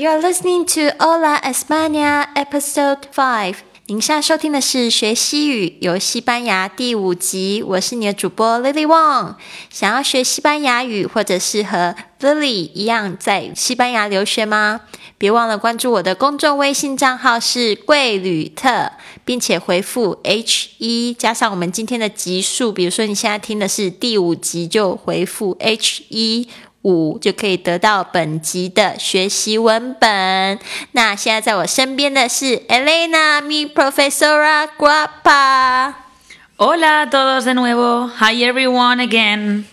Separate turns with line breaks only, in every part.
You are listening to Ola España Episode Five。您现在收听的是学西语游西班牙第五集，我是你的主播 Lily Wong。想要学西班牙语，或者是和 Lily 一样在西班牙留学吗？别忘了关注我的公众微信账号是贵旅特，并且回复 H 一加上我们今天的集数，比如说你现在听的是第五集，就回复 H 一。五就可以得到本集的学习文本。那现在在我身边的是 Elena, mi profesora guapa。
Hola todos de nuevo. Hi everyone again.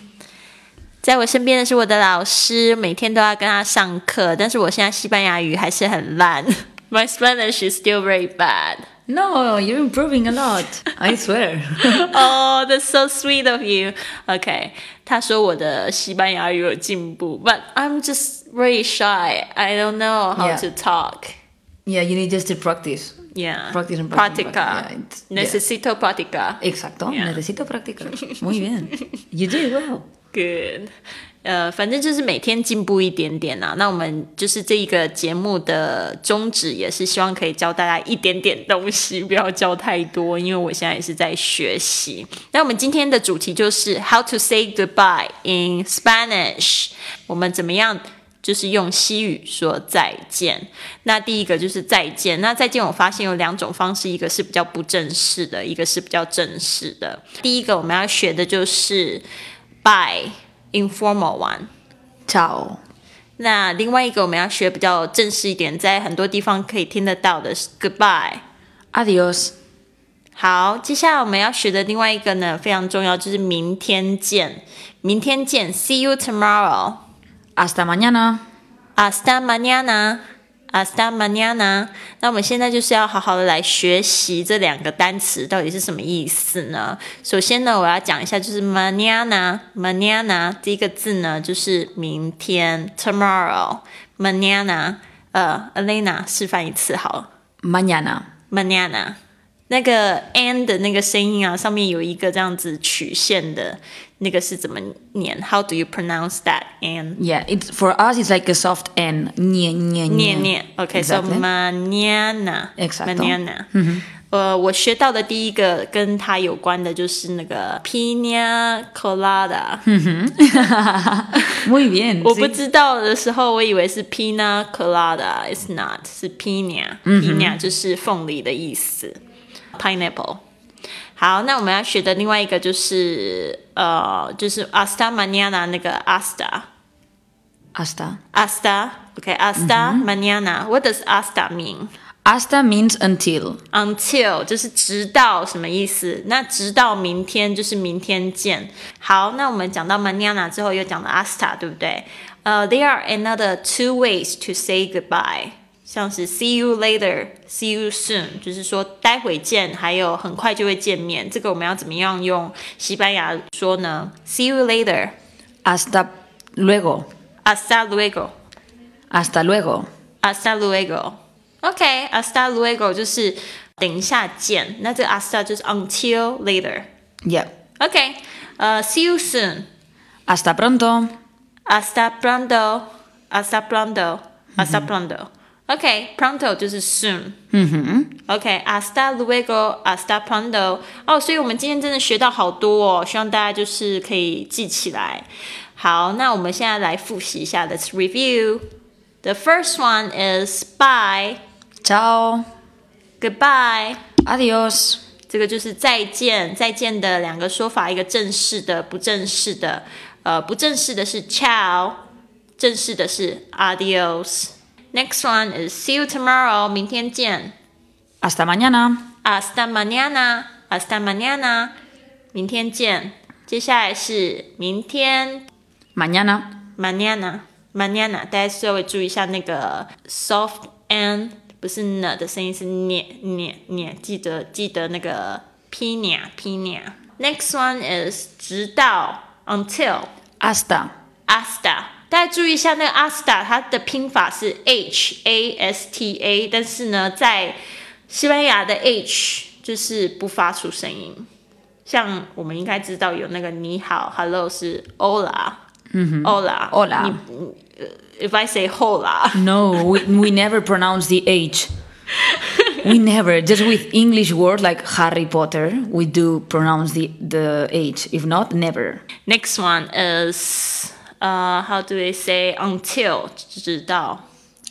在我身边的是我的老师，每天都要跟他上课，但是我现在西班牙语还是很烂。My Spanish is still very bad.
No, you're improving a lot. I swear.
Oh, that's so sweet of you. Okay，他说我的西班牙语有进步，but I'm just very shy. I don't know how
Yeah.
to talk.
yeah, you need just to practice.
Yeah.
Practice and practice,
Practica.
practice. Yeah, it's- yeah.
Necesito practica.
Exacto.
Yeah.
Necesito practicar. Muy bien. You did well.
Good. 呃，反正就是每天进步一点点啊。那我们就是这一个节目的宗旨，也是希望可以教大家一点点东西，不要教太多，因为我现在也是在学习。那我们今天的主题就是 How to say goodbye in Spanish。我们怎么样？就是用西语说再见。那第一个就是再见。那再见，我发现有两种方式，一个是比较不正式的，一个是比较正式的。第一个我们要学的就是 bye informal one。
Ciao.
那另外一个我们要学比较正式一点，在很多地方可以听得到的是
goodbye，adios
好，接下来我们要学的另外一个呢，非常重要，就是明天见。明天见，see you tomorrow。
Hasta mañana.
Hasta mañana。Hasta mañana。那我们现在就是要好好的来学习这两个单词到底是什么意思呢？首先呢，我要讲一下，就是 mañana mañana 第一个字呢，就是明天 tomorrow mañana。呃，Elena 示范一次好了。
Mañana.
那个 n 的那个声音啊，上面有一个这样子曲线的，那个是怎么念？How do you pronounce that
n？Yeah, it's for us. It's like a soft N. Nye, nye,
念念，OK，so、
Exactly. mañana，Exacto.
mañana。呃，我学到的第一个跟它有关的就是那个 pina colada。
Muy bien.
我不
sí.
知道的时候，我以为是 pina colada，it's not，是 pina，pina、就是凤梨的意思 ，pineapple。好，那我们要学的另外一个就是呃，就是 hasta mañana 那个 hasta
Hasta.
hasta，OK，hasta、mañana。What does hasta mean？
Hasta means until.
until 就是直到什么意思？那直到明天就是明天见。好，那我们讲到 mañana 之后，又讲到 hasta，对不对？呃、t h e r e are another two ways to say goodbye， 像是 see you later，see you soon，就是说待会见，还有很快就会见面。这个我们要怎么样用西班牙说呢？See you later。
Hasta luego.
Hasta luego。
Hasta luego.
Hasta luego。OK，hasta luego 就是等一下见。那这个 hasta 就是 until later。
Yeah.
OK，呃、s e e you soon。
Hasta pronto.
Hasta pronto。 Hasta pronto。Hasta pronto。OK，pronto 就是 soon。嗯哼。OK，hasta luego，hasta pronto。哦，所以我们今天真的学到好多哦，希望大家就是可以记起来。好，那我们现在来复习一下，Let's review。The first one is bye。
Ciao.
Goodbye，
Adiós.
这个就是再见，再见的两个说法，一个正式的，不正式的。呃，不正式的是 ciao，正式的是 adios。 Next one is see you tomorrow，明天见。
Hasta mañana.
Hasta mañana，hasta mañana，明天见。接下来是明天
Mañana.
mañana，mañana，大家稍微注意一下那个 soft n，不是呢的声音是念念念，记得记得那个 pina pina。Next one is 直到 until
Hasta.
hasta， 大家注意一下那个 hasta，它的拼法是 h a s t a，但是呢，在西班牙的 h 就是不发出声音。像我们应该知道有那个你好，hello 是 hola，嗯哼，hola，
Hola
你你 if I say hola.
No, we, we never pronounce the H. we never. Just with English words like Harry Potter, we do pronounce the, the H. If not, never.
Next one is uh how do we say until 直到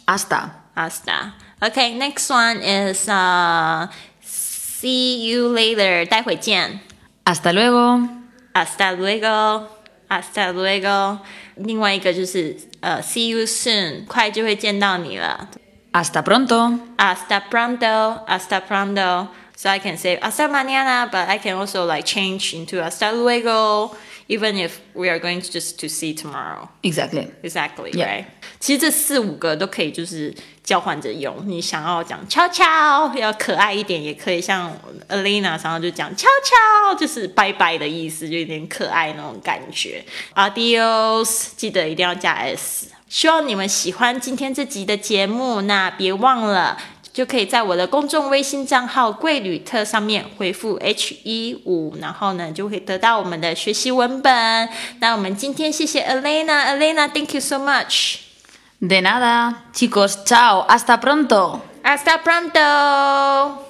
Hasta.
hasta. Okay, next one is uh see you later 待会见
Hasta luego.
hasta luego hasta luego。另外一个就是呃 see you soon 快就会见到你了
Hasta pronto.
hasta pronto hasta pronto。So I can say hasta mañana, but I can also like change into hasta luego, Even if we are going to just to see tomorrow.
Exactly.
Exactly,
Yeah.
right? 其实这四五个都可以，就是交换着用。你想要讲悄悄，要可爱一点，也可以像 Alina 常常就讲悄悄，就是拜拜的意思，就有点可爱那种感觉。Adios，记得一定要加 s。希望你们喜欢今天这集的节目，那别忘了。就可以在我的公众微信账号“贵旅特”上面回复 H 一五，然后呢就会得到我们的学习文本。那我们今天谢谢 Elena，Elena，Thank you so much。
De nada. Chicos, chao. Hasta pronto.
Hasta pronto.